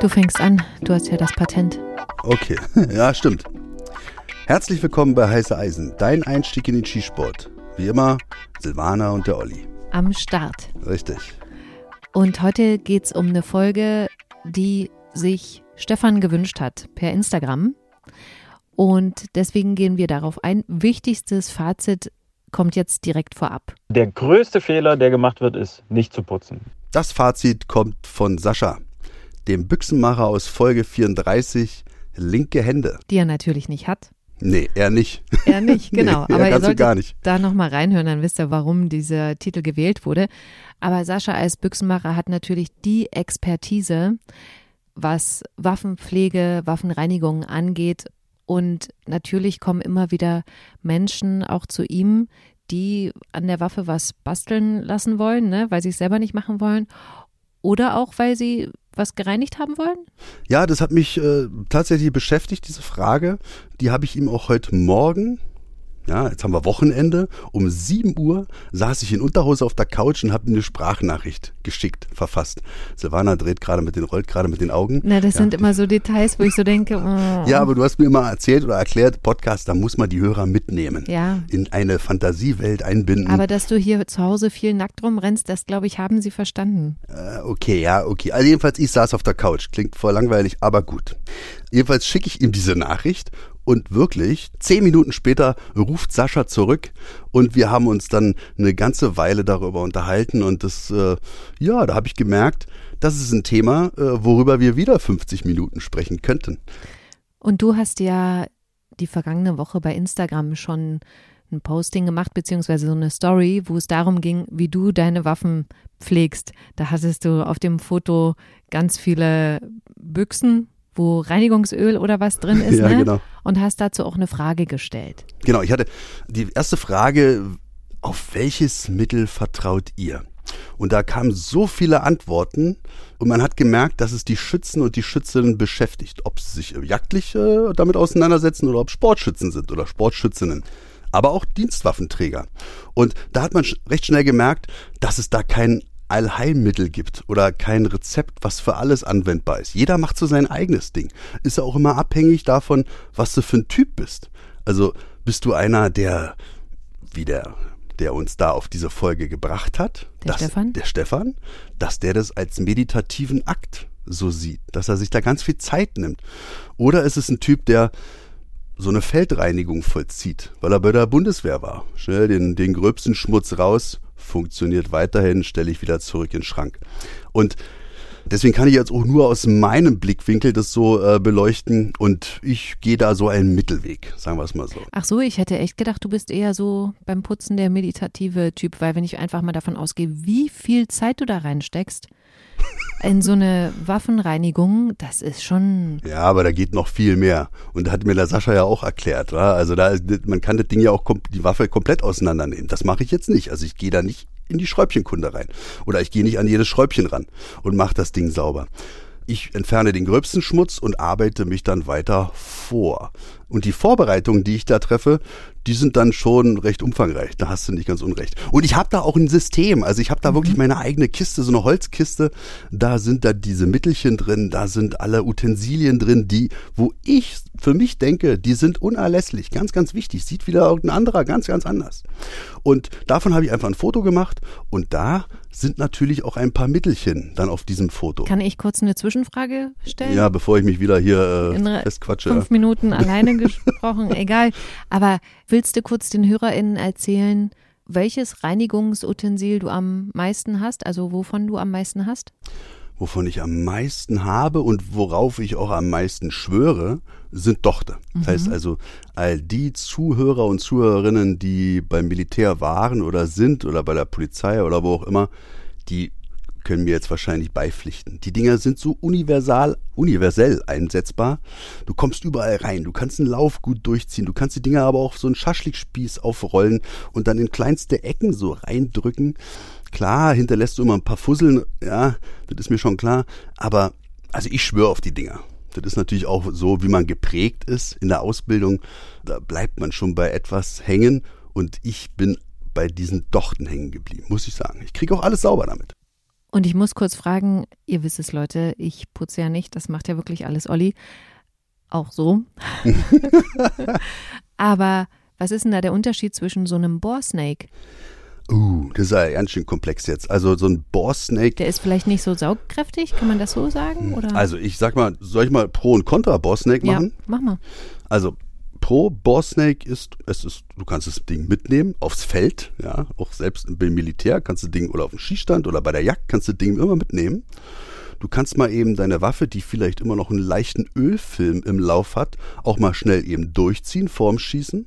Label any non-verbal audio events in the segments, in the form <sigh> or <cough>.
Du fängst an, du hast ja das Patent. Okay, <laughs> ja, stimmt. Herzlich willkommen bei Heiße Eisen, dein Einstieg in den Skisport. Wie immer, Silvana und der Olli. Am Start. Richtig. Und heute geht es um eine Folge, die sich Stefan gewünscht hat per Instagram. Und deswegen gehen wir darauf ein. Wichtigstes Fazit kommt jetzt direkt vorab. Der größte Fehler, der gemacht wird, ist nicht zu putzen. Das Fazit kommt von Sascha, dem Büchsenmacher aus Folge 34, linke Hände. Die er natürlich nicht hat. Nee, er nicht. Er nicht, <laughs> genau. nee, Aber ihr solltet gar nicht. da nochmal reinhören, dann wisst ihr, warum dieser Titel gewählt wurde. Aber Sascha als Büchsenmacher hat natürlich die Expertise, was Waffenpflege, Waffenreinigung angeht. Und natürlich kommen immer wieder Menschen auch zu ihm, die an der Waffe was basteln lassen wollen, ne, weil sie es selber nicht machen wollen. Oder auch, weil sie was gereinigt haben wollen? Ja, das hat mich äh, tatsächlich beschäftigt, diese Frage. Die habe ich ihm auch heute Morgen ja, jetzt haben wir Wochenende. Um 7 Uhr saß ich in Unterhose auf der Couch und habe eine Sprachnachricht geschickt, verfasst. Silvana dreht gerade mit den, rollt gerade mit den Augen. Na, das ja. sind immer so Details, wo ich so denke. Oh. Ja, aber du hast mir immer erzählt oder erklärt, Podcast, da muss man die Hörer mitnehmen. Ja. In eine Fantasiewelt einbinden. Aber dass du hier zu Hause viel nackt rumrennst, das glaube ich, haben sie verstanden. Äh, okay, ja, okay. Also jedenfalls, ich saß auf der Couch. Klingt voll langweilig, aber gut. Jedenfalls schicke ich ihm diese Nachricht und wirklich, zehn Minuten später ruft Sascha zurück und wir haben uns dann eine ganze Weile darüber unterhalten. Und das, äh, ja, da habe ich gemerkt, das ist ein Thema, äh, worüber wir wieder 50 Minuten sprechen könnten. Und du hast ja die vergangene Woche bei Instagram schon ein Posting gemacht, beziehungsweise so eine Story, wo es darum ging, wie du deine Waffen pflegst. Da hattest du auf dem Foto ganz viele Büchsen, wo Reinigungsöl oder was drin ist, <laughs> ja, ne? genau. Und hast dazu auch eine Frage gestellt. Genau, ich hatte die erste Frage, auf welches Mittel vertraut ihr? Und da kamen so viele Antworten und man hat gemerkt, dass es die Schützen und die Schützinnen beschäftigt, ob sie sich jagdlich äh, damit auseinandersetzen oder ob Sportschützen sind oder Sportschützinnen aber auch Dienstwaffenträger. Und da hat man recht schnell gemerkt, dass es da kein Allheilmittel gibt oder kein Rezept, was für alles anwendbar ist. Jeder macht so sein eigenes Ding. Ist ja auch immer abhängig davon, was du für ein Typ bist. Also bist du einer, der, wie der, der uns da auf diese Folge gebracht hat, der dass, Stefan, der Stefan, dass der das als meditativen Akt so sieht, dass er sich da ganz viel Zeit nimmt. Oder ist es ein Typ, der so eine Feldreinigung vollzieht, weil er bei der Bundeswehr war. Schnell den, den gröbsten Schmutz raus, funktioniert weiterhin, stelle ich wieder zurück in den Schrank. Und deswegen kann ich jetzt auch nur aus meinem Blickwinkel das so äh, beleuchten und ich gehe da so einen Mittelweg, sagen wir es mal so. Ach so, ich hätte echt gedacht, du bist eher so beim Putzen der meditative Typ, weil wenn ich einfach mal davon ausgehe, wie viel Zeit du da reinsteckst, in so eine Waffenreinigung, das ist schon. Ja, aber da geht noch viel mehr. Und da hat mir der Sascha ja auch erklärt. Wa? Also da, man kann das Ding ja auch die Waffe komplett auseinandernehmen. Das mache ich jetzt nicht. Also ich gehe da nicht in die Schräubchenkunde rein. Oder ich gehe nicht an jedes Schräubchen ran und mache das Ding sauber. Ich entferne den gröbsten Schmutz und arbeite mich dann weiter vor. Und die Vorbereitungen, die ich da treffe, die sind dann schon recht umfangreich. Da hast du nicht ganz unrecht. Und ich habe da auch ein System. Also ich habe da mhm. wirklich meine eigene Kiste, so eine Holzkiste. Da sind da diese Mittelchen drin, da sind alle Utensilien drin, die, wo ich für mich denke, die sind unerlässlich. Ganz, ganz wichtig. Sieht wieder irgendein anderer ganz, ganz anders. Und davon habe ich einfach ein Foto gemacht und da sind natürlich auch ein paar Mittelchen dann auf diesem Foto. Kann ich kurz eine Zwischenfrage stellen? Ja, bevor ich mich wieder hier äh, festquatsche. Fünf Minuten <laughs> alleine gesprochen, egal. Aber willst du kurz den HörerInnen erzählen, welches Reinigungsutensil du am meisten hast, also wovon du am meisten hast? Wovon ich am meisten habe und worauf ich auch am meisten schwöre, sind Tochter. Das mhm. heißt also, all die Zuhörer und Zuhörerinnen, die beim Militär waren oder sind oder bei der Polizei oder wo auch immer, die können mir jetzt wahrscheinlich beipflichten. Die Dinger sind so universal, universell einsetzbar. Du kommst überall rein. Du kannst einen Lauf gut durchziehen. Du kannst die Dinger aber auch so einen Schaschlikspieß aufrollen und dann in kleinste Ecken so reindrücken. Klar, hinterlässt du immer ein paar Fusseln. Ja, das ist mir schon klar. Aber, also ich schwöre auf die Dinger. Das ist natürlich auch so, wie man geprägt ist in der Ausbildung. Da bleibt man schon bei etwas hängen. Und ich bin bei diesen Dochten hängen geblieben, muss ich sagen. Ich kriege auch alles sauber damit. Und ich muss kurz fragen, ihr wisst es, Leute, ich putze ja nicht, das macht ja wirklich alles Olli. Auch so. <laughs> Aber was ist denn da der Unterschied zwischen so einem Bohrsnake? Uh, das ist ja ganz schön komplex jetzt. Also so ein Bohrsnake. Der ist vielleicht nicht so saugkräftig, kann man das so sagen? Oder? Also ich sag mal, soll ich mal Pro und Contra Bohrsnake machen? Ja, mach mal. Also Pro Bohrsnake ist, es ist, du kannst das Ding mitnehmen aufs Feld, ja, auch selbst beim Militär kannst du Ding oder auf dem Skistand oder bei der Jagd kannst du Ding immer mitnehmen. Du kannst mal eben deine Waffe, die vielleicht immer noch einen leichten Ölfilm im Lauf hat, auch mal schnell eben durchziehen vorm Schießen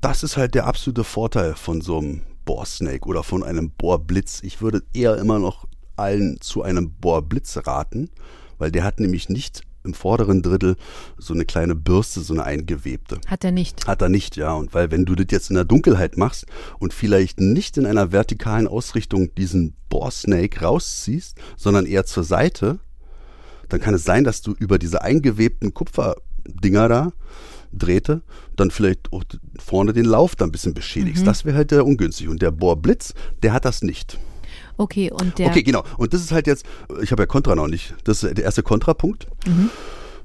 das ist halt der absolute Vorteil von so einem Bohrsnake oder von einem Bohrblitz. Ich würde eher immer noch allen zu einem Bohrblitz raten, weil der hat nämlich nicht im vorderen Drittel so eine kleine Bürste, so eine eingewebte. Hat er nicht. Hat er nicht, ja. Und weil wenn du das jetzt in der Dunkelheit machst und vielleicht nicht in einer vertikalen Ausrichtung diesen Bohrsnake rausziehst, sondern eher zur Seite, dann kann es sein, dass du über diese eingewebten Kupferdinger da drehte, dann vielleicht auch vorne den Lauf da ein bisschen beschädigst. Mhm. Das wäre halt der ungünstig. Und der Bohrblitz, der hat das nicht. Okay, und der. Okay, genau. Und das ist halt jetzt, ich habe ja Contra noch nicht. Das ist der erste Kontrapunkt. Mhm.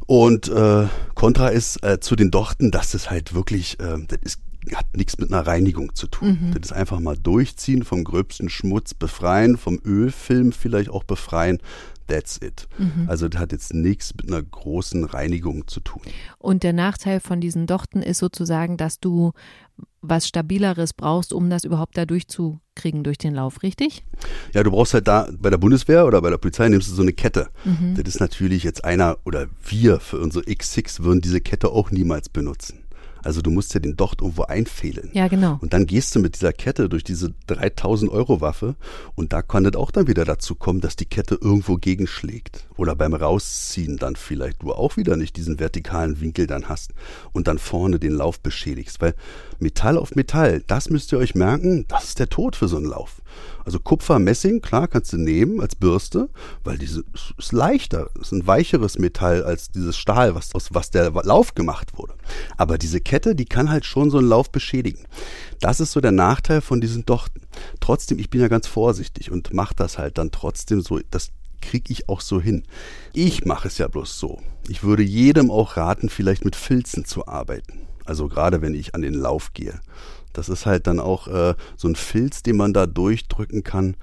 Und äh, Contra ist äh, zu den Dochten, dass es halt wirklich, äh, das ist, hat nichts mit einer Reinigung zu tun. Mhm. Das ist einfach mal durchziehen, vom gröbsten Schmutz befreien, vom Ölfilm vielleicht auch befreien. That's it. Mhm. Also das hat jetzt nichts mit einer großen Reinigung zu tun. Und der Nachteil von diesen Dochten ist sozusagen, dass du was Stabileres brauchst, um das überhaupt da durchzukriegen durch den Lauf, richtig? Ja, du brauchst halt da bei der Bundeswehr oder bei der Polizei nimmst du so eine Kette. Mhm. Das ist natürlich jetzt einer oder wir für unsere X6 würden diese Kette auch niemals benutzen. Also du musst ja den Docht irgendwo einfehlen. Ja, genau. Und dann gehst du mit dieser Kette durch diese 3000 Euro Waffe und da kann es auch dann wieder dazu kommen, dass die Kette irgendwo gegenschlägt. Oder beim Rausziehen dann vielleicht du auch wieder nicht diesen vertikalen Winkel dann hast und dann vorne den Lauf beschädigst. Weil Metall auf Metall, das müsst ihr euch merken, das ist der Tod für so einen Lauf. Also Kupfer, Messing, klar, kannst du nehmen als Bürste, weil diese ist leichter, ist ein weicheres Metall als dieses Stahl, was, aus was der Lauf gemacht wurde. Aber diese Kette, die kann halt schon so einen Lauf beschädigen. Das ist so der Nachteil von diesen Dochten. Trotzdem, ich bin ja ganz vorsichtig und mache das halt dann trotzdem so, das kriege ich auch so hin. Ich mache es ja bloß so. Ich würde jedem auch raten, vielleicht mit Filzen zu arbeiten. Also gerade wenn ich an den Lauf gehe. Das ist halt dann auch äh, so ein Filz, den man da durchdrücken kann.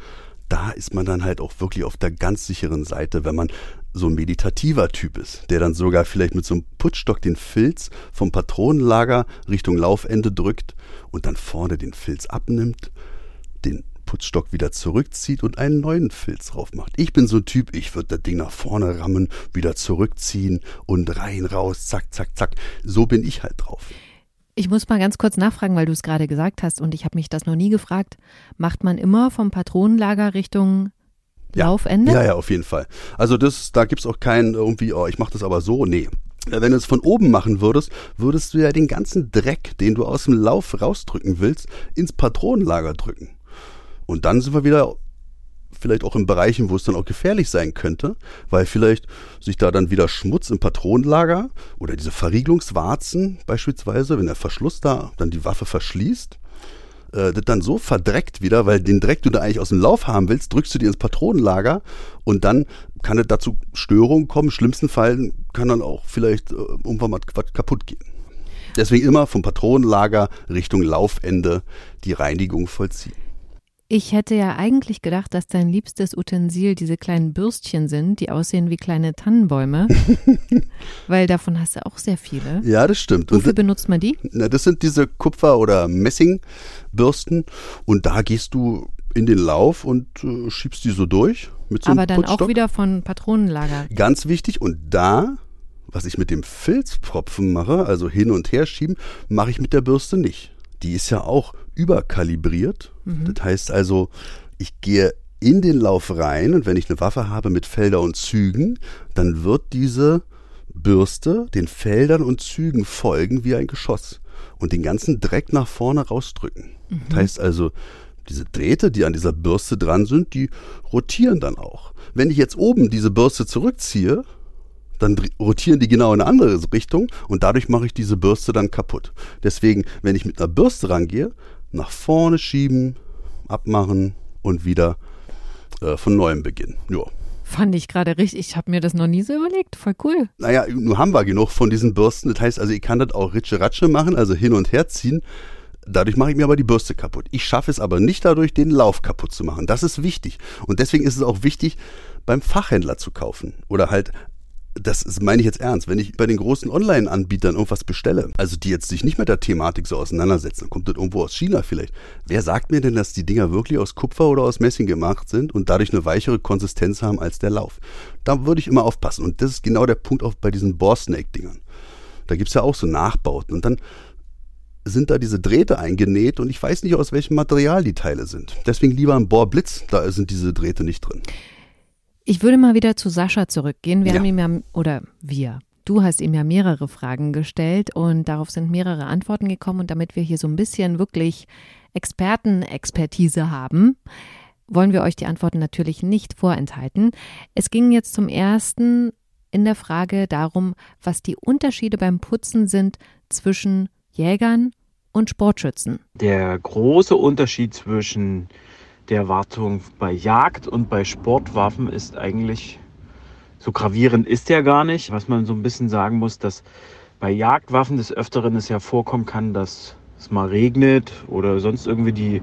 Da ist man dann halt auch wirklich auf der ganz sicheren Seite, wenn man so ein meditativer Typ ist, der dann sogar vielleicht mit so einem Putzstock den Filz vom Patronenlager Richtung Laufende drückt und dann vorne den Filz abnimmt, den Putzstock wieder zurückzieht und einen neuen Filz drauf macht. Ich bin so ein Typ, ich würde das Ding nach vorne rammen, wieder zurückziehen und rein, raus, zack, zack, zack. So bin ich halt drauf. Ich muss mal ganz kurz nachfragen, weil du es gerade gesagt hast und ich habe mich das noch nie gefragt. Macht man immer vom Patronenlager Richtung ja. Laufende? Ja, ja, auf jeden Fall. Also das, da gibt's auch keinen irgendwie, oh, ich mache das aber so. Nee. Wenn du es von oben machen würdest, würdest du ja den ganzen Dreck, den du aus dem Lauf rausdrücken willst, ins Patronenlager drücken. Und dann sind wir wieder vielleicht auch in Bereichen, wo es dann auch gefährlich sein könnte, weil vielleicht sich da dann wieder Schmutz im Patronenlager oder diese Verriegelungswarzen beispielsweise, wenn der Verschluss da dann die Waffe verschließt, äh, das dann so verdreckt wieder, weil den Dreck du da eigentlich aus dem Lauf haben willst, drückst du dir ins Patronenlager und dann kann es dazu Störungen kommen. Im schlimmsten Fall kann dann auch vielleicht äh, irgendwann mal was kaputt gehen. Deswegen immer vom Patronenlager Richtung Laufende die Reinigung vollziehen. Ich hätte ja eigentlich gedacht, dass dein liebstes Utensil diese kleinen Bürstchen sind, die aussehen wie kleine Tannenbäume. <laughs> weil davon hast du auch sehr viele. Ja, das stimmt. Wofür benutzt man die? Na, das sind diese Kupfer- oder Messingbürsten. Und da gehst du in den Lauf und äh, schiebst die so durch. Mit so Aber dann Putzstock. auch wieder von Patronenlager. Ganz wichtig. Und da was ich mit dem Filzpropfen mache, also hin und her schieben, mache ich mit der Bürste nicht. Die ist ja auch überkalibriert. Mhm. Das heißt also, ich gehe in den Lauf rein und wenn ich eine Waffe habe mit Felder und Zügen, dann wird diese Bürste den Feldern und Zügen folgen wie ein Geschoss und den ganzen Dreck nach vorne rausdrücken. Mhm. Das heißt also, diese Drähte, die an dieser Bürste dran sind, die rotieren dann auch. Wenn ich jetzt oben diese Bürste zurückziehe, dann rotieren die genau in eine andere Richtung und dadurch mache ich diese Bürste dann kaputt. Deswegen, wenn ich mit einer Bürste rangehe, nach vorne schieben, abmachen und wieder äh, von neuem beginnen. Ja. Fand ich gerade richtig. Ich habe mir das noch nie so überlegt. Voll cool. Naja, nur haben wir genug von diesen Bürsten. Das heißt also, ich kann das auch Ritsche Ratsche machen, also hin und her ziehen. Dadurch mache ich mir aber die Bürste kaputt. Ich schaffe es aber nicht dadurch, den Lauf kaputt zu machen. Das ist wichtig. Und deswegen ist es auch wichtig, beim Fachhändler zu kaufen. Oder halt das meine ich jetzt ernst, wenn ich bei den großen Online-Anbietern irgendwas bestelle, also die jetzt sich nicht mit der Thematik so auseinandersetzen, kommt das irgendwo aus China vielleicht. Wer sagt mir denn, dass die Dinger wirklich aus Kupfer oder aus Messing gemacht sind und dadurch eine weichere Konsistenz haben als der Lauf? Da würde ich immer aufpassen. Und das ist genau der Punkt auch bei diesen Boar-Snake-Dingern. Da gibt's ja auch so Nachbauten. Und dann sind da diese Drähte eingenäht und ich weiß nicht, aus welchem Material die Teile sind. Deswegen lieber ein Bohrblitz, da sind diese Drähte nicht drin. Ich würde mal wieder zu Sascha zurückgehen. Wir Ja. haben ihm ja, oder wir, du hast ihm ja mehrere Fragen gestellt und darauf sind mehrere Antworten gekommen. Und damit wir hier so ein bisschen wirklich Expertenexpertise haben, wollen wir euch die Antworten natürlich nicht vorenthalten. Es ging jetzt zum ersten in der Frage darum, was die Unterschiede beim Putzen sind zwischen Jägern und Sportschützen. Der große Unterschied zwischen der Wartung bei Jagd und bei Sportwaffen ist eigentlich, so gravierend ist der gar nicht. Was man so ein bisschen sagen muss, dass bei Jagdwaffen des Öfteren es ja vorkommen kann, dass es mal regnet oder sonst irgendwie die,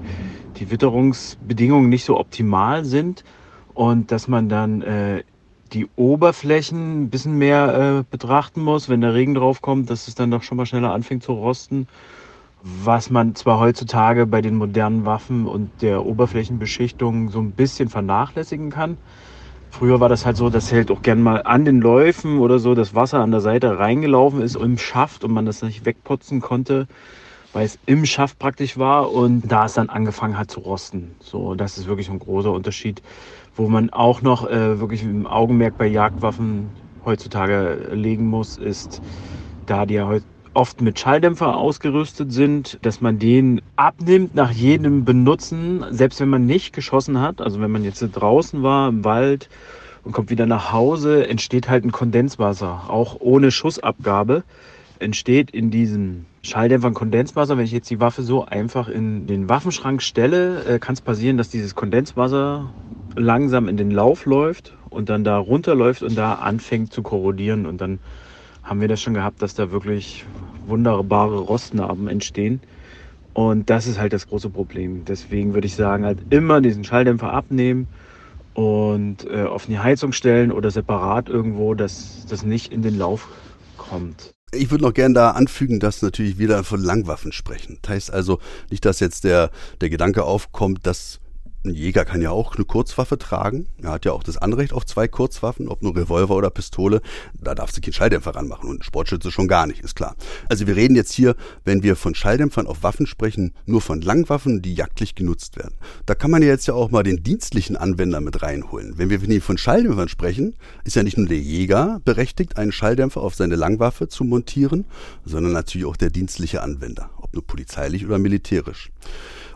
die Witterungsbedingungen nicht so optimal sind und dass man dann äh, die Oberflächen ein bisschen mehr äh, betrachten muss, wenn der Regen drauf kommt, dass es dann doch schon mal schneller anfängt zu rosten was man zwar heutzutage bei den modernen Waffen und der Oberflächenbeschichtung so ein bisschen vernachlässigen kann. Früher war das halt so, dass halt auch gern mal an den Läufen oder so das Wasser an der Seite reingelaufen ist im Schaft und man das nicht wegputzen konnte, weil es im Schaft praktisch war und da es dann angefangen hat zu rosten. So, das ist wirklich ein großer Unterschied, wo man auch noch äh, wirklich im Augenmerk bei Jagdwaffen heutzutage legen muss, ist, da die ja heute oft mit Schalldämpfer ausgerüstet sind, dass man den abnimmt nach jedem Benutzen, selbst wenn man nicht geschossen hat. Also wenn man jetzt draußen war im Wald und kommt wieder nach Hause, entsteht halt ein Kondenswasser, auch ohne Schussabgabe entsteht in diesem Schalldämpfer ein Kondenswasser. Wenn ich jetzt die Waffe so einfach in den Waffenschrank stelle, äh, kann es passieren, dass dieses Kondenswasser langsam in den Lauf läuft und dann da runterläuft und da anfängt zu korrodieren und dann haben wir das schon gehabt, dass da wirklich wunderbare Rostnarben entstehen. Und das ist halt das große Problem. Deswegen würde ich sagen, halt immer diesen Schalldämpfer abnehmen und äh, auf die Heizung stellen oder separat irgendwo, dass das nicht in den Lauf kommt. Ich würde noch gerne da anfügen, dass natürlich wieder von Langwaffen sprechen. Das heißt also nicht, dass jetzt der, der Gedanke aufkommt, dass ein Jäger kann ja auch eine Kurzwaffe tragen. Er hat ja auch das Anrecht auf zwei Kurzwaffen, ob nur Revolver oder Pistole. Da darfst du keinen Schalldämpfer ranmachen und Sportschütze schon gar nicht, ist klar. Also wir reden jetzt hier, wenn wir von Schalldämpfern auf Waffen sprechen, nur von Langwaffen, die jagdlich genutzt werden. Da kann man ja jetzt ja auch mal den dienstlichen Anwender mit reinholen. Wenn wir von Schalldämpfern sprechen, ist ja nicht nur der Jäger berechtigt, einen Schalldämpfer auf seine Langwaffe zu montieren, sondern natürlich auch der dienstliche Anwender, ob nur polizeilich oder militärisch.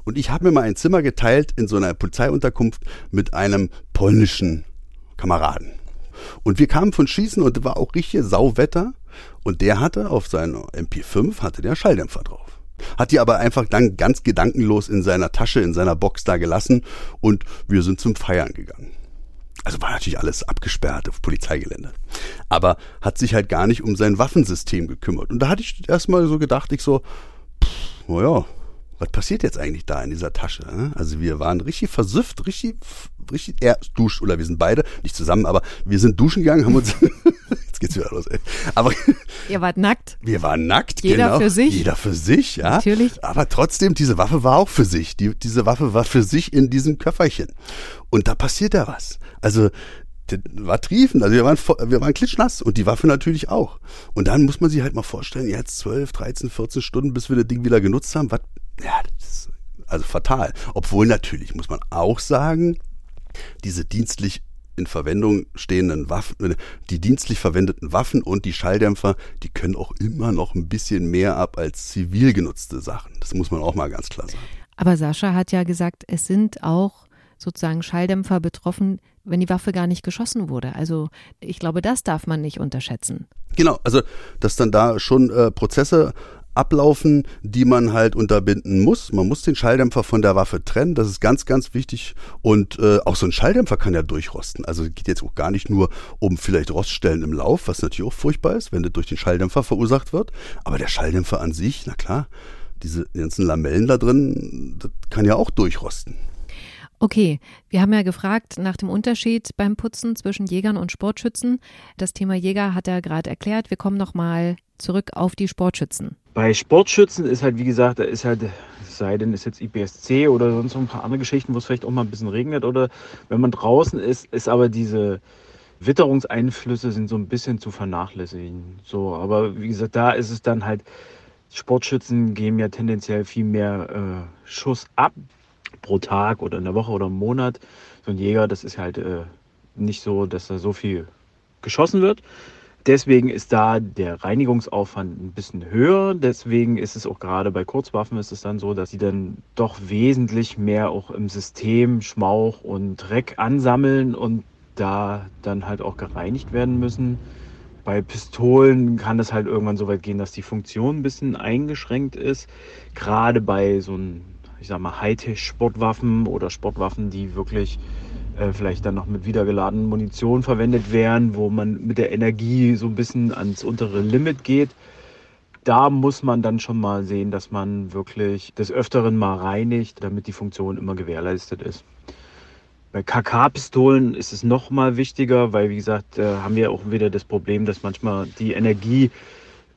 Und ich habe mir mal ein Zimmer geteilt in so einer Polizeiunterkunft mit einem polnischen Kameraden. Und wir kamen von Schießen und war auch richtig Sauwetter. Und der hatte auf seiner MP5 hatte der Schalldämpfer drauf. Hat die aber einfach dann ganz gedankenlos in seiner Tasche, in seiner Box da gelassen und wir sind zum Feiern gegangen. Also war natürlich alles abgesperrt auf Polizeigelände. Aber hat sich halt gar nicht um sein Waffensystem gekümmert. Und da hatte ich erstmal so gedacht, ich so, naja, was passiert jetzt eigentlich da in dieser Tasche? ne? Also wir waren richtig versüfft, richtig, richtig, er duscht, oder wir sind beide, nicht zusammen, aber wir sind duschen gegangen, haben uns, <laughs> jetzt geht's wieder los, ey. Aber <laughs> Ihr wart nackt. wir waren nackt, Jeder genau. für sich. Jeder für sich, ja. Natürlich. Aber trotzdem, diese Waffe war auch für sich. Die, diese Waffe war für sich in diesem Köfferchen. Und da passiert ja was. Also, das war triefend. Also wir waren, wir waren klitschnass und die Waffe natürlich auch. Und dann muss man sich halt mal vorstellen, jetzt 12, 13, 14 Stunden, bis wir das Ding wieder genutzt haben. Was, ja, das ist also fatal. Obwohl natürlich, muss man auch sagen, diese dienstlich in Verwendung stehenden Waffen, die dienstlich verwendeten Waffen und die Schalldämpfer, die können auch immer noch ein bisschen mehr ab als zivil genutzte Sachen. Das muss man auch mal ganz klar sagen. Aber Sascha hat ja gesagt, es sind auch sozusagen Schalldämpfer betroffen, wenn die Waffe gar nicht geschossen wurde. Also ich glaube, das darf man nicht unterschätzen. Genau, also dass dann da schon äh, Prozesse ablaufen, die man halt unterbinden muss. Man muss den Schalldämpfer von der Waffe trennen, das ist ganz, ganz wichtig. Und äh, auch so ein Schalldämpfer kann ja durchrosten. Also geht jetzt auch gar nicht nur um vielleicht Roststellen im Lauf, was natürlich auch furchtbar ist, wenn das durch den Schalldämpfer verursacht wird. Aber der Schalldämpfer an sich, na klar, diese ganzen Lamellen da drin, das kann ja auch durchrosten. Okay, wir haben ja gefragt nach dem Unterschied beim Putzen zwischen Jägern und Sportschützen. Das Thema Jäger hat er gerade erklärt. Wir kommen nochmal zurück auf die Sportschützen. Bei Sportschützen ist halt, wie gesagt, da ist halt, sei denn, ist jetzt IPSC oder sonst noch ein paar andere Geschichten, wo es vielleicht auch mal ein bisschen regnet oder wenn man draußen ist, ist aber diese Witterungseinflüsse sind so ein bisschen zu vernachlässigen. So, aber wie gesagt, da ist es dann halt, Sportschützen geben ja tendenziell viel mehr äh, Schuss ab pro Tag oder in der Woche oder im Monat. So ein Jäger, das ist halt äh, nicht so, dass da so viel geschossen wird. Deswegen ist da der Reinigungsaufwand ein bisschen höher. Deswegen ist es auch gerade bei Kurzwaffen ist es dann so, dass sie dann doch wesentlich mehr auch im System Schmauch und Dreck ansammeln und da dann halt auch gereinigt werden müssen. Bei Pistolen kann es halt irgendwann so weit gehen, dass die Funktion ein bisschen eingeschränkt ist. Gerade bei so einem, ich sag mal, Hightech-Sportwaffen oder Sportwaffen, die wirklich äh, vielleicht dann noch mit wiedergeladenen Munition verwendet werden, wo man mit der Energie so ein bisschen ans untere Limit geht. Da muss man dann schon mal sehen, dass man wirklich des Öfteren mal reinigt, damit die Funktion immer gewährleistet ist. Bei KK-Pistolen ist es noch mal wichtiger, weil wie gesagt, äh, haben wir auch wieder das Problem, dass manchmal die Energie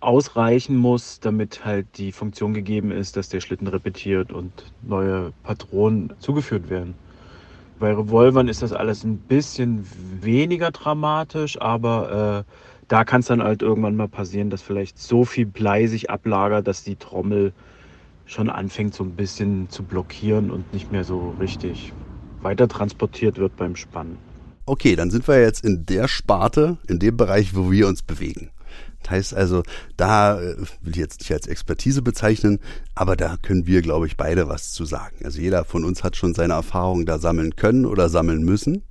ausreichen muss, damit halt die Funktion gegeben ist, dass der Schlitten repetiert und neue Patronen zugeführt werden. Bei Revolvern ist das alles ein bisschen weniger dramatisch, aber äh, da kann es dann halt irgendwann mal passieren, dass vielleicht so viel Blei sich ablagert, dass die Trommel schon anfängt so ein bisschen zu blockieren und nicht mehr so richtig weiter transportiert wird beim Spannen. Okay, dann sind wir jetzt in der Sparte, in dem Bereich, wo wir uns bewegen. Das heißt also, da äh, will ich jetzt nicht als Expertise bezeichnen, aber da können wir, glaube ich, beide was zu sagen. Also jeder von uns hat schon seine Erfahrungen da sammeln können oder sammeln müssen.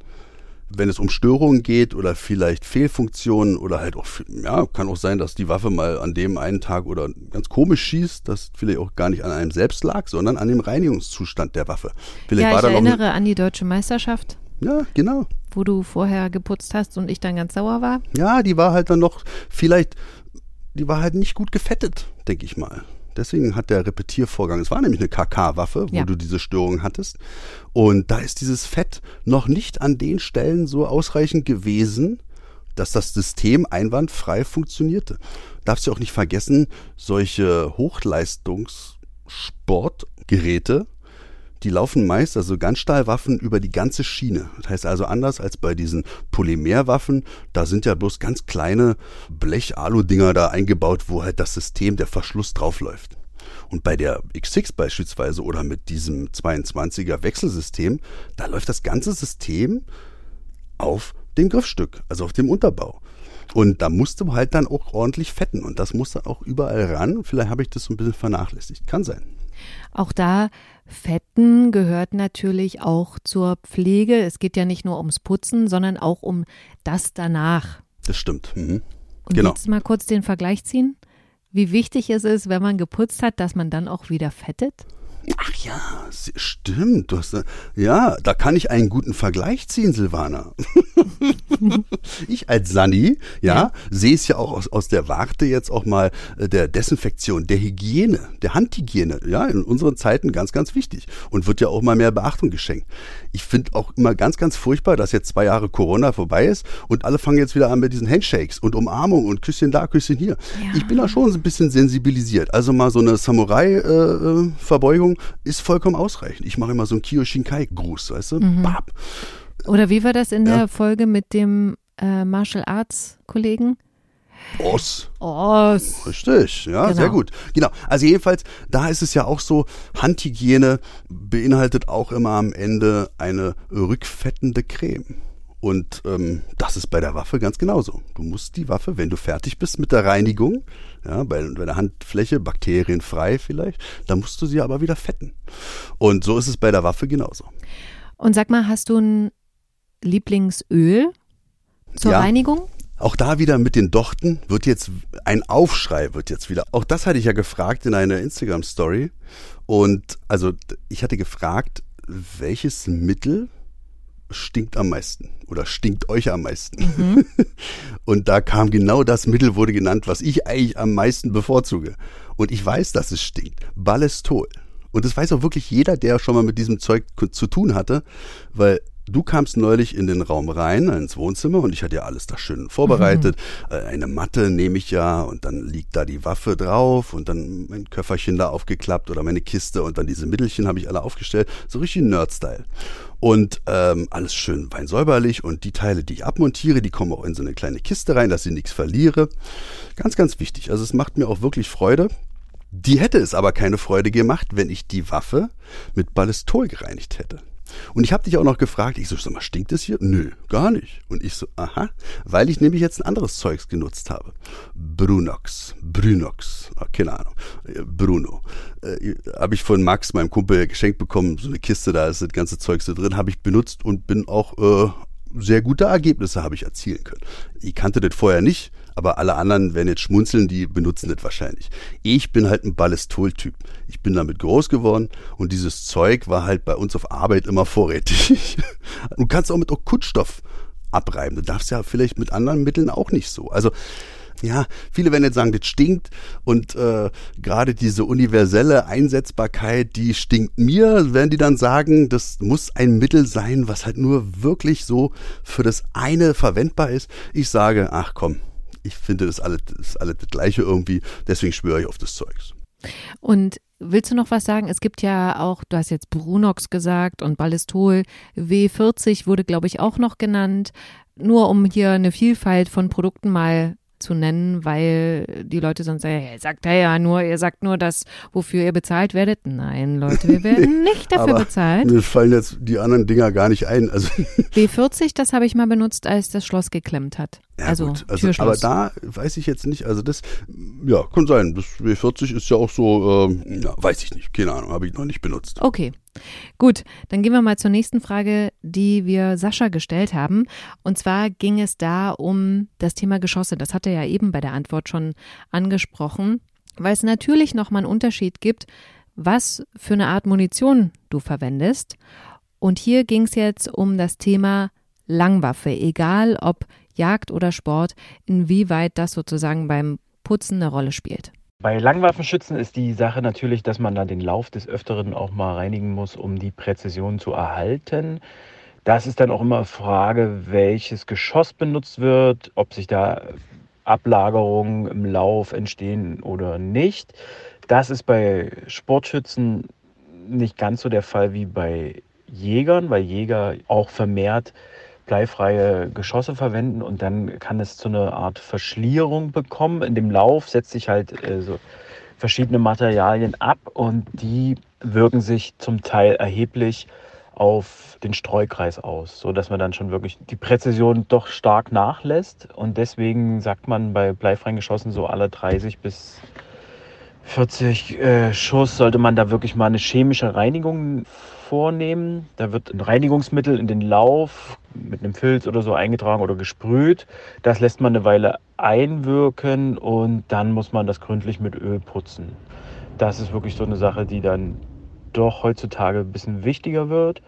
Wenn es um Störungen geht oder vielleicht Fehlfunktionen oder halt auch, ja, kann auch sein, dass die Waffe mal an dem einen Tag oder ganz komisch schießt, das vielleicht auch gar nicht an einem selbst lag, sondern an dem Reinigungszustand der Waffe. Vielleicht ja, ich erinnere an die deutsche Meisterschaft. Ja, genau. Wo du vorher geputzt hast und ich dann ganz sauer war? Ja, die war halt dann noch vielleicht, die war halt nicht gut gefettet, denke ich mal. Deswegen hat der Repetiervorgang, es war nämlich eine KK-Waffe, wo ja. du diese Störung hattest. Und da ist dieses Fett noch nicht an den Stellen so ausreichend gewesen, dass das System einwandfrei funktionierte. Darfst du auch nicht vergessen, solche Hochleistungssportgeräte die laufen meist, also Ganzstahlwaffen, über die ganze Schiene. Das heißt also anders als bei diesen Polymerwaffen, da sind ja bloß ganz kleine Blech-Alu-Dinger da eingebaut, wo halt das System, der Verschluss draufläuft. Und bei der X6 beispielsweise oder mit diesem 22er Wechselsystem, da läuft das ganze System auf dem Griffstück, also auf dem Unterbau. Und da musst du halt dann auch ordentlich fetten und das muss dann auch überall ran. Vielleicht habe ich das so ein bisschen vernachlässigt. Kann sein. Auch da Fetten gehört natürlich auch zur Pflege. Es geht ja nicht nur ums Putzen, sondern auch um das danach. Das stimmt. Mhm. Und genau. jetzt mal kurz den Vergleich ziehen, wie wichtig es ist, wenn man geputzt hat, dass man dann auch wieder fettet? Ach ja, stimmt. Du hast, ja, da kann ich einen guten Vergleich ziehen, Silvana. <laughs> ich als Sani, ja, ja. sehe es ja auch aus, aus der Warte jetzt auch mal äh, der Desinfektion, der Hygiene, der Handhygiene, ja, in unseren Zeiten ganz, ganz wichtig und wird ja auch mal mehr Beachtung geschenkt. Ich finde auch immer ganz, ganz furchtbar, dass jetzt zwei Jahre Corona vorbei ist und alle fangen jetzt wieder an mit diesen Handshakes und Umarmung und Küsschen da, Küsschen hier. Ja. Ich bin da schon ein bisschen sensibilisiert. Also mal so eine Samurai-Verbeugung ist vollkommen ausreichend. Ich mache immer so einen Kiyoshinkai-Gruß, weißt du? Mhm. Bab. Oder wie war das in ja. der Folge mit dem äh, Martial Arts Kollegen? Oss. Oss. Richtig, ja, genau. sehr gut. Genau. Also jedenfalls, da ist es ja auch so, Handhygiene beinhaltet auch immer am Ende eine rückfettende Creme. Und ähm, das ist bei der Waffe ganz genauso. Du musst die Waffe, wenn du fertig bist mit der Reinigung, ja, bei, bei der Handfläche, bakterienfrei vielleicht, dann musst du sie aber wieder fetten. Und so ist es bei der Waffe genauso. Und sag mal, hast du ein Lieblingsöl zur ja. Reinigung? Auch da wieder mit den Dochten wird jetzt ein Aufschrei wird jetzt wieder. Auch das hatte ich ja gefragt in einer Instagram Story und also ich hatte gefragt, welches Mittel stinkt am meisten oder stinkt euch am meisten? Mhm. <laughs> Und da kam genau das Mittel wurde genannt, was ich eigentlich am meisten bevorzuge. Und ich weiß, dass es stinkt. Ballestol. Und das weiß auch wirklich jeder, der schon mal mit diesem Zeug zu tun hatte, weil Du kamst neulich in den Raum rein, ins Wohnzimmer, und ich hatte ja alles da schön vorbereitet. Mhm. Äh, eine Matte nehme ich ja, und dann liegt da die Waffe drauf, und dann mein Köfferchen da aufgeklappt oder meine Kiste, und dann diese Mittelchen habe ich alle aufgestellt. So richtig Nerd-Style. Und ähm, alles schön weinsäuberlich und die Teile, die ich abmontiere, die kommen auch in so eine kleine Kiste rein, dass ich nichts verliere. Ganz, ganz wichtig. Also es macht mir auch wirklich Freude. Die hätte es aber keine Freude gemacht, wenn ich die Waffe mit Ballistol gereinigt hätte. Und ich habe dich auch noch gefragt, ich so, sag mal, stinkt es hier? Nö, gar nicht. Und ich so, aha, weil ich nämlich jetzt ein anderes Zeugs genutzt habe. Brunox, Brunox, ah, keine Ahnung, äh, Bruno. Äh, habe ich von Max, meinem Kumpel, geschenkt bekommen, so eine Kiste, da ist das ganze Zeugs so drin, habe ich benutzt und bin auch äh, sehr gute Ergebnisse habe ich erzielen können. Ich kannte das vorher nicht, aber alle anderen werden jetzt schmunzeln, die benutzen das wahrscheinlich. Ich bin halt ein Ballistol-Typ. Ich bin damit groß geworden und dieses Zeug war halt bei uns auf Arbeit immer vorrätig. <laughs> du kannst auch mit Kunststoff abreiben. Du darfst ja vielleicht mit anderen Mitteln auch nicht so. Also ja, viele werden jetzt sagen, das stinkt und äh, gerade diese universelle Einsetzbarkeit, die stinkt mir, werden die dann sagen, das muss ein Mittel sein, was halt nur wirklich so für das eine verwendbar ist. Ich sage, ach komm, ich finde das alles, das alles das Gleiche irgendwie, deswegen schwöre ich auf das Zeugs. Und willst du noch was sagen? Es gibt ja auch, du hast jetzt Brunox gesagt und Ballistol, W40 wurde, glaube ich, auch noch genannt. Nur um hier eine Vielfalt von Produkten mal zu nennen, weil die Leute sonst sagen, ja, sagt er ja nur, ihr sagt nur das, wofür ihr bezahlt werdet. Nein, Leute, wir werden <laughs> nicht dafür bezahlt. Mir fallen jetzt die anderen Dinger gar nicht ein. Also <laughs> B40, das habe ich mal benutzt, als das Schloss geklemmt hat. Ja, also, gut. also aber da weiß ich jetzt nicht, also das, ja, kann sein. Das W40 ist ja auch so, ähm, ja, weiß ich nicht, keine Ahnung, habe ich noch nicht benutzt. Okay. Gut, dann gehen wir mal zur nächsten Frage, die wir Sascha gestellt haben. Und zwar ging es da um das Thema Geschosse. Das hat er ja eben bei der Antwort schon angesprochen, weil es natürlich nochmal einen Unterschied gibt, was für eine Art Munition du verwendest. Und hier ging es jetzt um das Thema Langwaffe, egal ob Jagd oder Sport, inwieweit das sozusagen beim Putzen eine Rolle spielt. Bei Langwaffenschützen ist die Sache natürlich, dass man dann den Lauf des Öfteren auch mal reinigen muss, um die Präzision zu erhalten. Das ist dann auch immer Frage, welches Geschoss benutzt wird, ob sich da Ablagerungen im Lauf entstehen oder nicht. Das ist bei Sportschützen nicht ganz so der Fall wie bei Jägern, weil Jäger auch vermehrt bleifreie Geschosse verwenden und dann kann es zu einer Art Verschlierung bekommen. In dem Lauf setzt sich halt äh, so verschiedene Materialien ab und die wirken sich zum Teil erheblich auf den Streukreis aus, so dass man dann schon wirklich die Präzision doch stark nachlässt und deswegen sagt man bei bleifreien Geschossen so alle 30 bis 40 äh, Schuss sollte man da wirklich mal eine chemische Reinigung vornehmen. Da wird ein Reinigungsmittel in den Lauf mit einem Filz oder so eingetragen oder gesprüht. Das lässt man eine Weile einwirken und dann muss man das gründlich mit Öl putzen. Das ist wirklich so eine Sache, die dann doch heutzutage ein bisschen wichtiger wird.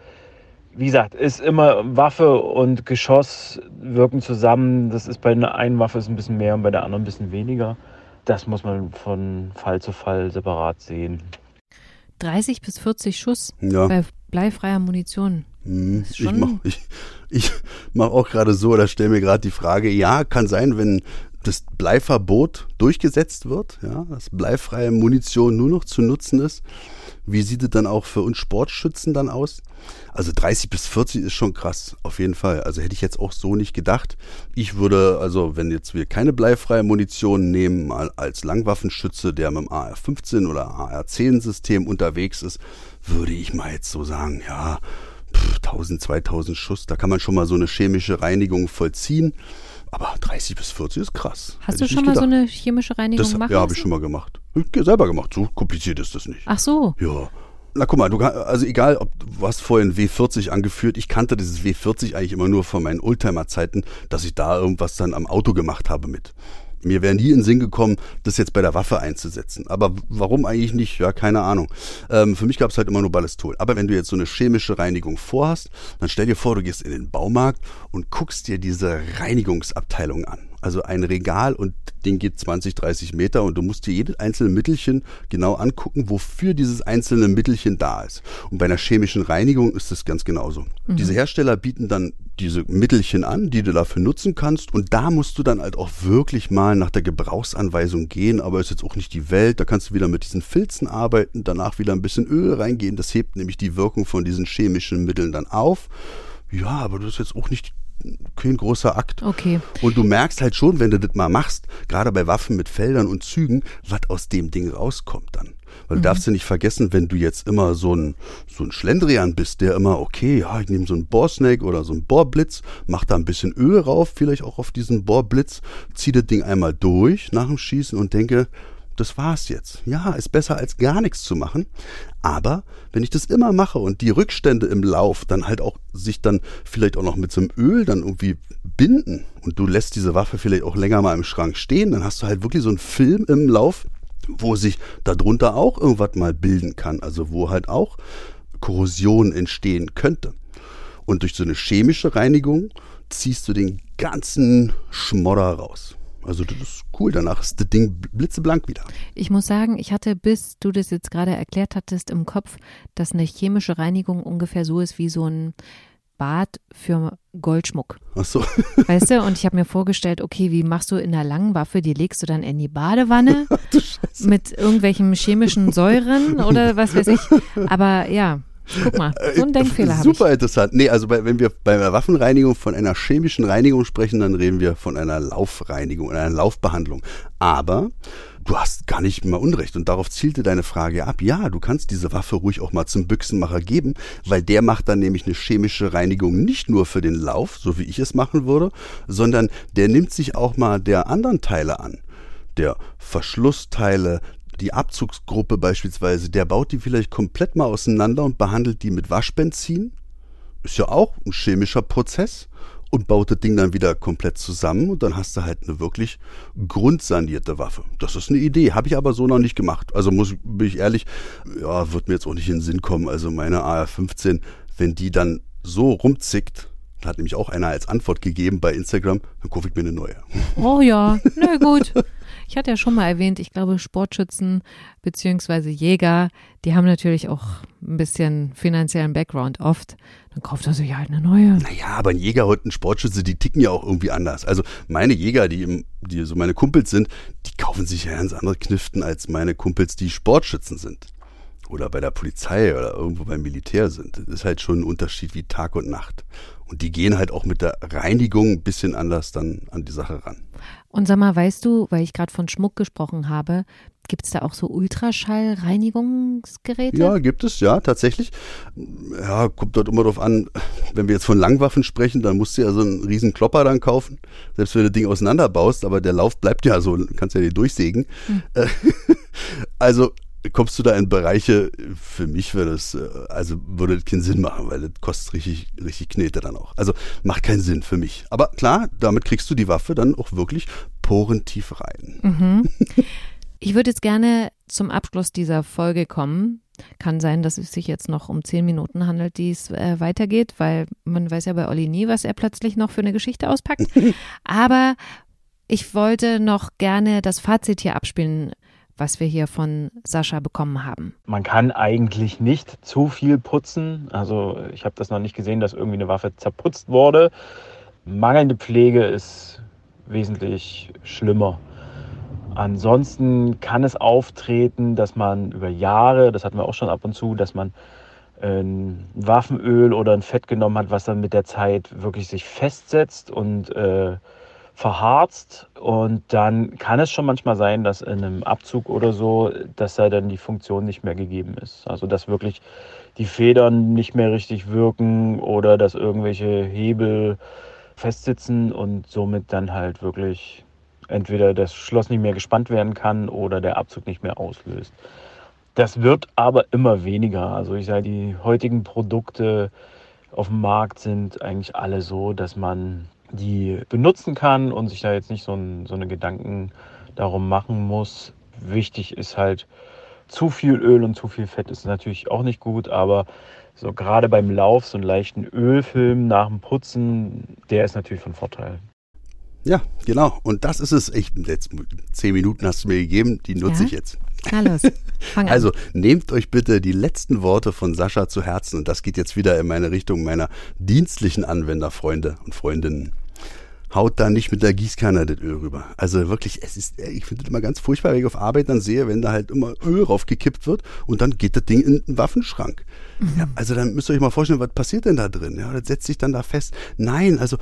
Wie gesagt, ist immer Waffe und Geschoss wirken zusammen. Das ist bei einer einen Waffe ist ein bisschen mehr und bei der anderen ein bisschen weniger. Das muss man von Fall zu Fall separat sehen. 30 bis 40 Schuss ja. bei bleifreier Munition. Hm, ich mache ich, ich mach auch gerade so, oder stelle mir gerade die Frage, ja, kann sein, wenn das Bleiverbot durchgesetzt wird, ja, dass bleifreie Munition nur noch zu nutzen ist, wie sieht es dann auch für uns Sportschützen dann aus? Also 30 bis 40 ist schon krass, auf jeden Fall. Also hätte ich jetzt auch so nicht gedacht. Ich würde, also wenn jetzt wir keine bleifreie Munition nehmen als Langwaffenschütze, der mit dem AR-15 oder AR-10-System unterwegs ist, würde ich mal jetzt so sagen, ja, 1000, 2000 Schuss, da kann man schon mal so eine chemische Reinigung vollziehen. Aber 30 bis 40 ist krass. Hast Hätte du schon mal so eine chemische Reinigung das, gemacht? Ja, habe ich schon mal gemacht. Ich selber gemacht. So kompliziert ist das nicht. Ach so. Ja. Na guck mal, du also egal, ob du hast vorhin W40 angeführt, ich kannte dieses W40 eigentlich immer nur von meinen Oldtimer-Zeiten, dass ich da irgendwas dann am Auto gemacht habe mit. Mir wäre nie in den Sinn gekommen, das jetzt bei der Waffe einzusetzen. Aber warum eigentlich nicht? Ja, keine Ahnung. Ähm, für mich gab es halt immer nur Ballistol. Aber wenn du jetzt so eine chemische Reinigung vorhast, dann stell dir vor, du gehst in den Baumarkt und guckst dir diese Reinigungsabteilung an also ein Regal und den geht 20, 30 Meter und du musst dir jedes einzelne Mittelchen genau angucken, wofür dieses einzelne Mittelchen da ist. Und bei einer chemischen Reinigung ist es ganz genauso. Mhm. Diese Hersteller bieten dann diese Mittelchen an, die du dafür nutzen kannst und da musst du dann halt auch wirklich mal nach der Gebrauchsanweisung gehen, aber ist jetzt auch nicht die Welt, da kannst du wieder mit diesen Filzen arbeiten, danach wieder ein bisschen Öl reingehen, das hebt nämlich die Wirkung von diesen chemischen Mitteln dann auf. Ja, aber das ist jetzt auch nicht kein großer Akt. Okay. Und du merkst halt schon, wenn du das mal machst, gerade bei Waffen mit Feldern und Zügen, was aus dem Ding rauskommt dann. Weil mhm. du darfst ja nicht vergessen, wenn du jetzt immer so ein, so ein Schlendrian bist, der immer, okay, ja, ich nehme so einen Bohrsnake oder so einen Bohrblitz, mach da ein bisschen Öl rauf, vielleicht auch auf diesen Bohrblitz, zieh das Ding einmal durch nach dem Schießen und denke, das war's jetzt. Ja, ist besser als gar nichts zu machen. Aber wenn ich das immer mache und die Rückstände im Lauf dann halt auch sich dann vielleicht auch noch mit so einem Öl dann irgendwie binden und du lässt diese Waffe vielleicht auch länger mal im Schrank stehen, dann hast du halt wirklich so einen Film im Lauf, wo sich darunter auch irgendwas mal bilden kann. Also wo halt auch Korrosion entstehen könnte. Und durch so eine chemische Reinigung ziehst du den ganzen Schmodder raus. Also das ist cool. Danach ist das Ding blitzeblank wieder. Ich muss sagen, ich hatte, bis du das jetzt gerade erklärt hattest, im Kopf, dass eine chemische Reinigung ungefähr so ist wie so ein Bad für Goldschmuck. Ach so. <laughs> Weißt du, und ich habe mir vorgestellt, okay, wie machst du in einer langen Waffe, die legst du dann in die Badewanne <laughs> mit irgendwelchen chemischen Säuren oder was weiß ich. Aber ja, Guck mal, so einen Denkfehler habe ich. Super interessant. Nee, also bei, wenn wir bei der Waffenreinigung von einer chemischen Reinigung sprechen, dann reden wir von einer Laufreinigung, einer Laufbehandlung. Aber du hast gar nicht mal Unrecht und darauf zielte deine Frage ab. Ja, du kannst diese Waffe ruhig auch mal zum Büchsenmacher geben, weil der macht dann nämlich eine chemische Reinigung nicht nur für den Lauf, so wie ich es machen würde, sondern der nimmt sich auch mal der anderen Teile an der Verschlussteile, die Abzugsgruppe beispielsweise, der baut die vielleicht komplett mal auseinander und behandelt die mit Waschbenzin. Ist ja auch ein chemischer Prozess und baut das Ding dann wieder komplett zusammen und dann hast du halt eine wirklich grundsanierte Waffe. Das ist eine Idee, habe ich aber so noch nicht gemacht. Also muss bin ich ehrlich, ja, wird mir jetzt auch nicht in den Sinn kommen. Also meine AR-15, wenn die dann so rumzickt, hat nämlich auch einer als Antwort gegeben bei Instagram, dann kaufe ich mir eine neue. Oh ja, na gut. <laughs> Ich hatte ja schon mal erwähnt, ich glaube, Sportschützen beziehungsweise Jäger, die haben natürlich auch ein bisschen finanziellen Background oft. Dann kauft er sich halt eine neue. Naja, aber ein Jäger und ein Sportschütze, die ticken ja auch irgendwie anders. Also meine Jäger, die, die so meine Kumpels sind, die kaufen sich ja ganz andere Kniften als meine Kumpels, die Sportschützen sind oder bei der Polizei oder irgendwo beim Militär sind. Das ist halt schon ein Unterschied wie Tag und Nacht. Und die gehen halt auch mit der Reinigung ein bisschen anders dann an die Sache ran. Und sag mal, weißt du, weil ich gerade von Schmuck gesprochen habe, gibt es da auch so Ultraschallreinigungsgeräte? Ja, gibt es, ja, tatsächlich. Ja, kommt dort immer drauf an, wenn wir jetzt von Langwaffen sprechen, dann musst du ja so einen riesen Klopper dann kaufen, selbst wenn du das Ding auseinanderbaust, aber der Lauf bleibt ja so, kannst ja die durchsägen. Hm. <laughs> also kommst du da in Bereiche, für mich würde es, äh, also würde das keinen Sinn machen, weil das kostet richtig, richtig Knete dann auch. Also macht keinen Sinn für mich. Aber klar, damit kriegst du die Waffe dann auch wirklich porentief rein. Mhm. <laughs> Ich würde jetzt gerne zum Abschluss dieser Folge kommen. Kann sein, dass es sich jetzt noch um zehn Minuten handelt, die es äh, weitergeht, weil man weiß ja bei Olli nie, was er plötzlich noch für eine Geschichte auspackt. <laughs> Aber ich wollte noch gerne das Fazit hier abspielen was wir hier von Sascha bekommen haben. Man kann eigentlich nicht zu viel putzen. Also ich habe das noch nicht gesehen, dass irgendwie eine Waffe zerputzt wurde. Mangelnde Pflege ist wesentlich schlimmer. Ansonsten kann es auftreten, dass man über Jahre, das hatten wir auch schon ab und zu, dass man ein Waffenöl oder ein Fett genommen hat, was dann mit der Zeit wirklich sich festsetzt und äh, verharzt und dann kann es schon manchmal sein, dass in einem Abzug oder so, dass da dann die Funktion nicht mehr gegeben ist. Also dass wirklich die Federn nicht mehr richtig wirken oder dass irgendwelche Hebel festsitzen und somit dann halt wirklich entweder das Schloss nicht mehr gespannt werden kann oder der Abzug nicht mehr auslöst. Das wird aber immer weniger. Also ich sage, die heutigen Produkte auf dem Markt sind eigentlich alle so, dass man die benutzen kann und sich da jetzt nicht so, ein, so eine Gedanken darum machen muss. Wichtig ist halt, zu viel Öl und zu viel Fett ist natürlich auch nicht gut, aber so gerade beim Lauf, so einen leichten Ölfilm nach dem Putzen, der ist natürlich von Vorteil. Ja, genau. Und das ist es. Ich, jetzt zehn Minuten hast du mir gegeben, die nutze ja? ich jetzt. Na los, fang an. Also nehmt euch bitte die letzten Worte von Sascha zu Herzen und das geht jetzt wieder in meine Richtung meiner dienstlichen Anwenderfreunde und Freundinnen haut da nicht mit der Gießkanne das Öl rüber. Also wirklich, es ist, ich finde das immer ganz furchtbar, wenn ich auf Arbeit dann sehe, wenn da halt immer Öl raufgekippt wird und dann geht das Ding in den Waffenschrank. Mhm. Ja, also dann müsst ihr euch mal vorstellen, was passiert denn da drin? Ja, das setzt sich dann da fest. Nein, also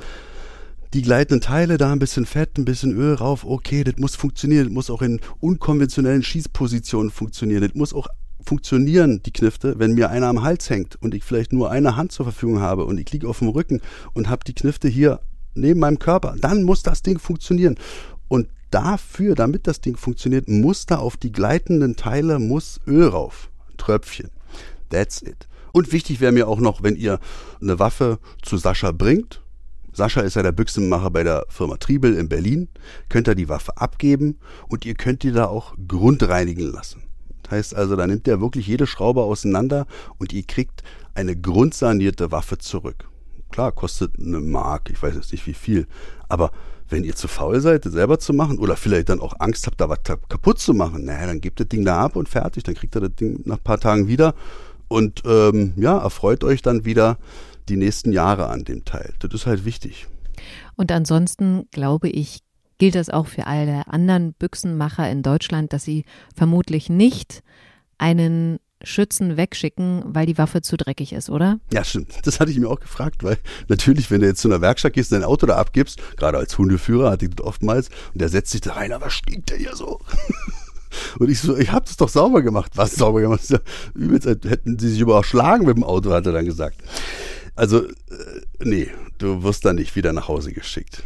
die gleitenden Teile, da ein bisschen Fett, ein bisschen Öl rauf, okay, das muss funktionieren, das muss auch in unkonventionellen Schießpositionen funktionieren, das muss auch funktionieren, die Knifte, wenn mir einer am Hals hängt und ich vielleicht nur eine Hand zur Verfügung habe und ich liege auf dem Rücken und habe die Knifte hier neben meinem Körper. Dann muss das Ding funktionieren. Und dafür, damit das Ding funktioniert, muss da auf die gleitenden Teile muss Öl rauf. Tröpfchen. That's it. Und wichtig wäre mir auch noch, wenn ihr eine Waffe zu Sascha bringt. Sascha ist ja der Büchsenmacher bei der Firma Triebel in Berlin. Könnt ihr die Waffe abgeben und ihr könnt die da auch grundreinigen lassen. Das heißt also, da nimmt er wirklich jede Schraube auseinander und ihr kriegt eine grundsanierte Waffe zurück. Klar, kostet eine Mark, ich weiß jetzt nicht wie viel. Aber wenn ihr zu faul seid, das selber zu machen oder vielleicht dann auch Angst habt, da was kaputt zu machen, naja, dann gebt das Ding da ab und fertig. Dann kriegt ihr das Ding nach ein paar Tagen wieder und ähm, ja, erfreut euch dann wieder die nächsten Jahre an dem Teil. Das ist halt wichtig. Und ansonsten glaube ich, gilt das auch für alle anderen Büchsenmacher in Deutschland, dass sie vermutlich nicht einen Schützen wegschicken, weil die Waffe zu dreckig ist, oder? Ja, stimmt. Das hatte ich mir auch gefragt, weil natürlich, wenn du jetzt zu einer Werkstatt gehst und dein Auto da abgibst, gerade als Hundeführer hatte ich das oftmals, und der setzt sich da rein, aber stinkt der hier so? <laughs> Und ich so, ich hab das doch sauber gemacht. Was sauber gemacht? Übelst, hätten sie sich überschlagen mit dem Auto, hat er dann gesagt. Also, äh, nee, du wirst da nicht wieder nach Hause geschickt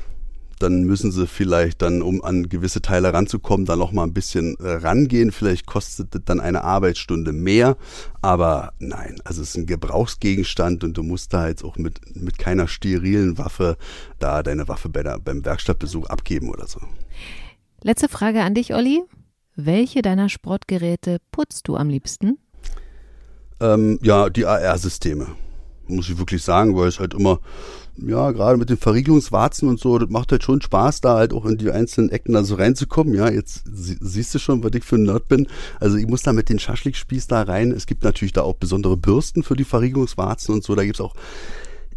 dann müssen sie vielleicht dann, um an gewisse Teile ranzukommen, dann noch mal ein bisschen äh, rangehen. Vielleicht kostet das dann eine Arbeitsstunde mehr. Aber nein, also es ist ein Gebrauchsgegenstand und du musst da jetzt auch mit, mit keiner sterilen Waffe da deine Waffe bei der, beim Werkstattbesuch abgeben oder so. Letzte Frage an dich, Olli. Welche deiner Sportgeräte putzt du am liebsten? Ähm, ja, die AR-Systeme. Muss ich wirklich sagen, weil es halt immer ja, gerade mit den Verriegelungswarzen und so, das macht halt schon Spaß, da halt auch in die einzelnen Ecken da so reinzukommen. Ja, jetzt sie, siehst du schon, was ich für ein Nerd bin. Also ich muss da mit den Schaschlikspieß da rein. Es gibt natürlich da auch besondere Bürsten für die Verriegelungswarzen und so. Da gibt's auch,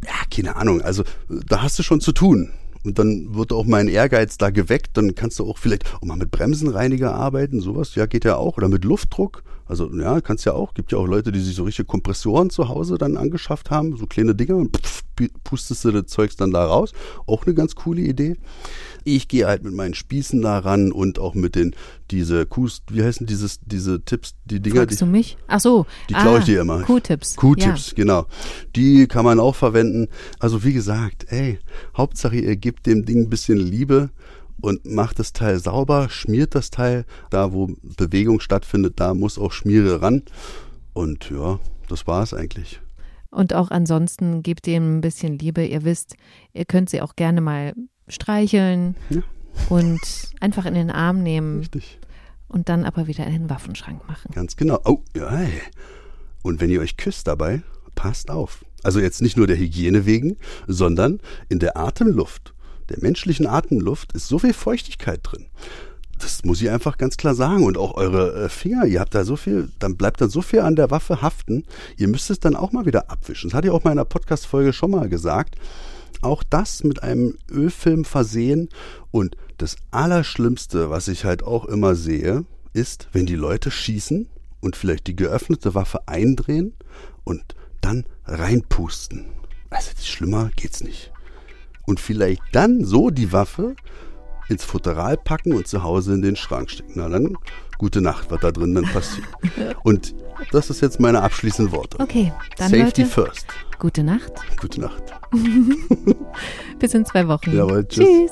ja, keine Ahnung. Also da hast du schon zu tun. Und dann wird auch mein Ehrgeiz da geweckt. Dann kannst du auch vielleicht auch mal mit Bremsenreiniger arbeiten, sowas. Ja, geht ja auch. Oder mit Luftdruck. Also ja, kannst ja auch. Gibt ja auch Leute, die sich so richtige Kompressoren zu Hause dann angeschafft haben, so kleine Dinger und pff, pustest du das Zeugs dann da raus. Auch eine ganz coole Idee. Ich gehe halt mit meinen Spießen da ran und auch mit den, diese Kuhs, wie heißen dieses, diese Tipps, die Dinger. Fragst die, du mich? Ach so. Die klaue ich ah, dir immer. Q-Tipps. Q-Tipps, ja. genau. Die kann man auch verwenden. Also wie gesagt, ey, Hauptsache ihr gebt dem Ding ein bisschen Liebe und macht das Teil sauber, schmiert das Teil. Da, wo Bewegung stattfindet, da muss auch Schmiere ran. Und ja, das war es eigentlich. Und auch ansonsten gebt ihm ein bisschen Liebe. Ihr wisst, ihr könnt sie auch gerne mal streicheln ja. und einfach in den Arm nehmen. Richtig. Und dann aber wieder in den Waffenschrank machen. Ganz genau. Oh, ja. Und wenn ihr euch küsst dabei, passt auf. Also jetzt nicht nur der Hygiene wegen, sondern in der Atemluft der menschlichen Atemluft ist so viel Feuchtigkeit drin. Das muss ich einfach ganz klar sagen. Und auch eure äh, Finger, ihr habt da so viel, dann bleibt dann so viel an der Waffe haften. Ihr müsst es dann auch mal wieder abwischen. Das hatte ich auch mal in einer Podcast-Folge schon mal gesagt. Auch das mit einem Ölfilm versehen. Und das Allerschlimmste, was ich halt auch immer sehe, ist, wenn die Leute schießen und vielleicht die geöffnete Waffe eindrehen und dann reinpusten. Also schlimmer geht's nicht und vielleicht dann so die Waffe ins Futteral packen und zu Hause in den Schrank stecken. Na dann, gute Nacht, was da drin dann passiert. <laughs> Und das ist jetzt meine abschließenden Worte. Okay, dann Safety Leute, first. Gute Nacht. Gute Nacht. <laughs> Bis in zwei Wochen. Jawohl, tschüss. tschüss.